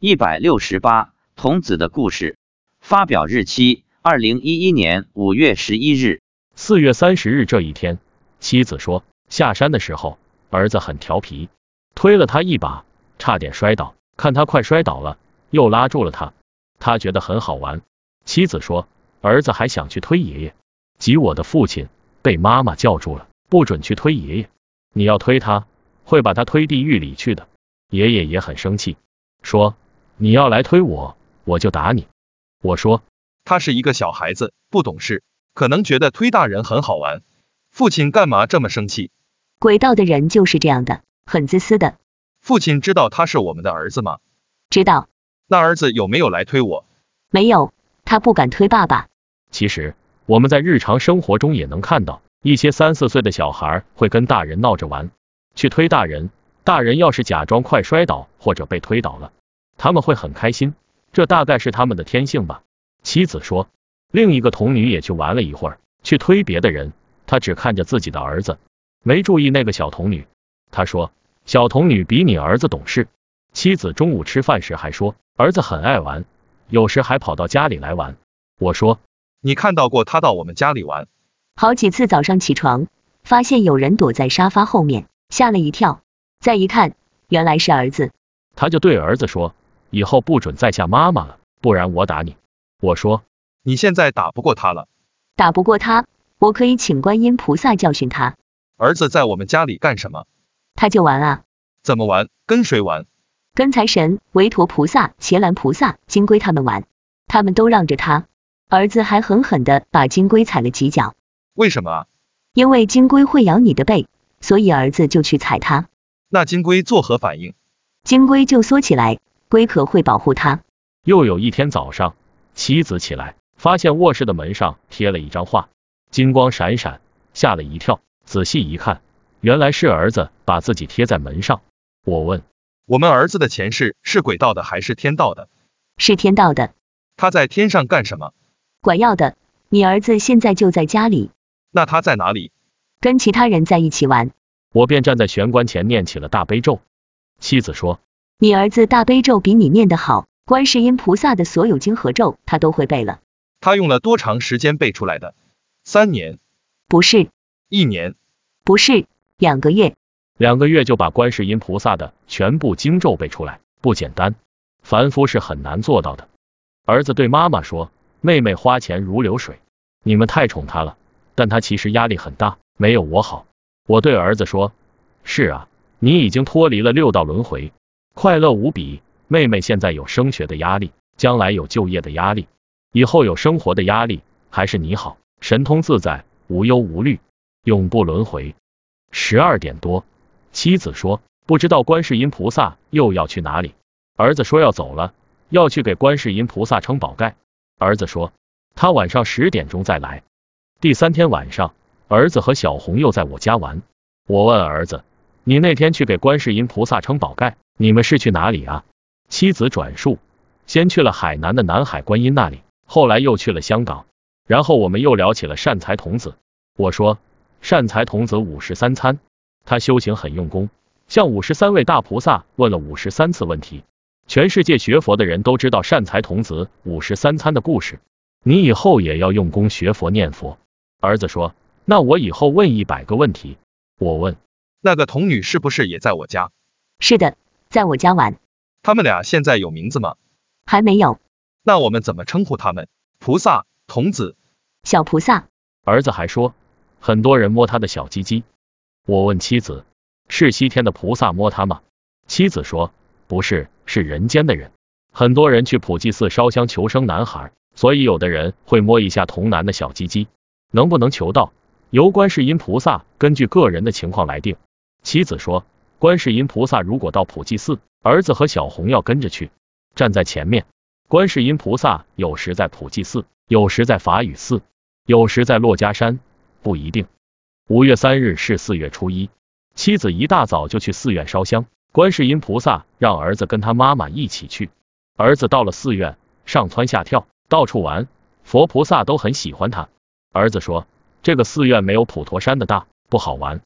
一百六十八，童子的故事。发表日期：二零一一年五月十一日。四月三十日这一天，妻子说，下山的时候，儿子很调皮，推了他一把，差点摔倒。看他快摔倒了，又拉住了他，他觉得很好玩。妻子说，儿子还想去推爷爷，即我的父亲被妈妈叫住了，不准去推爷爷，你要推他，会把他推地狱里去的。爷爷也很生气，说。你要来推我，我就打你。我说他是一个小孩子，不懂事，可能觉得推大人很好玩。父亲干嘛这么生气？轨道的人就是这样的，很自私的。父亲知道他是我们的儿子吗？知道。那儿子有没有来推我？没有，他不敢推爸爸。其实我们在日常生活中也能看到，一些三四岁的小孩会跟大人闹着玩，去推大人。大人要是假装快摔倒或者被推倒了。他们会很开心，这大概是他们的天性吧。妻子说，另一个童女也去玩了一会儿，去推别的人，她只看着自己的儿子，没注意那个小童女。她说，小童女比你儿子懂事。妻子中午吃饭时还说，儿子很爱玩，有时还跑到家里来玩。我说，你看到过他到我们家里玩？好几次早上起床，发现有人躲在沙发后面，吓了一跳，再一看，原来是儿子。他就对儿子说。以后不准再吓妈妈了，不然我打你。我说，你现在打不过他了，打不过他，我可以请观音菩萨教训他。儿子在我们家里干什么？他就玩啊。怎么玩？跟谁玩？跟财神、韦陀菩萨、伽蓝菩萨、金龟他们玩，他们都让着他。儿子还狠狠的把金龟踩了几脚。为什么啊？因为金龟会咬你的背，所以儿子就去踩它。那金龟作何反应？金龟就缩起来。龟壳会保护他。又有一天早上，妻子起来，发现卧室的门上贴了一张画，金光闪闪，吓了一跳。仔细一看，原来是儿子把自己贴在门上。我问：我们儿子的前世是鬼道的还是天道的？是天道的。他在天上干什么？管药的。你儿子现在就在家里。那他在哪里？跟其他人在一起玩。我便站在玄关前念起了大悲咒。妻子说。你儿子大悲咒比你念得好，观世音菩萨的所有经和咒他都会背了。他用了多长时间背出来的？三年？不是。一年？不是。两个月？两个月就把观世音菩萨的全部经咒背出来，不简单，凡夫是很难做到的。儿子对妈妈说：“妹妹花钱如流水，你们太宠她了，但她其实压力很大，没有我好。”我对儿子说：“是啊，你已经脱离了六道轮回。”快乐无比，妹妹现在有升学的压力，将来有就业的压力，以后有生活的压力，还是你好，神通自在，无忧无虑，永不轮回。十二点多，妻子说不知道观世音菩萨又要去哪里，儿子说要走了，要去给观世音菩萨撑宝盖。儿子说他晚上十点钟再来。第三天晚上，儿子和小红又在我家玩，我问儿子，你那天去给观世音菩萨撑宝盖？你们是去哪里啊？妻子转述，先去了海南的南海观音那里，后来又去了香港，然后我们又聊起了善财童子。我说，善财童子五十三参，他修行很用功，向五十三位大菩萨问了五十三次问题。全世界学佛的人都知道善财童子五十三参的故事，你以后也要用功学佛念佛。儿子说，那我以后问一百个问题。我问，那个童女是不是也在我家？是的。在我家玩，他们俩现在有名字吗？还没有。那我们怎么称呼他们？菩萨、童子、小菩萨。儿子还说，很多人摸他的小鸡鸡。我问妻子，是西天的菩萨摸他吗？妻子说，不是，是人间的人。很多人去普济寺烧香求生男孩，所以有的人会摸一下童男的小鸡鸡。能不能求到，由观世音菩萨根据个人的情况来定。妻子说。观世音菩萨如果到普济寺，儿子和小红要跟着去，站在前面。观世音菩萨有时在普济寺，有时在法雨寺，有时在珞珈山，不一定。五月三日是四月初一，妻子一大早就去寺院烧香。观世音菩萨让儿子跟他妈妈一起去。儿子到了寺院，上蹿下跳，到处玩，佛菩萨都很喜欢他。儿子说，这个寺院没有普陀山的大，不好玩。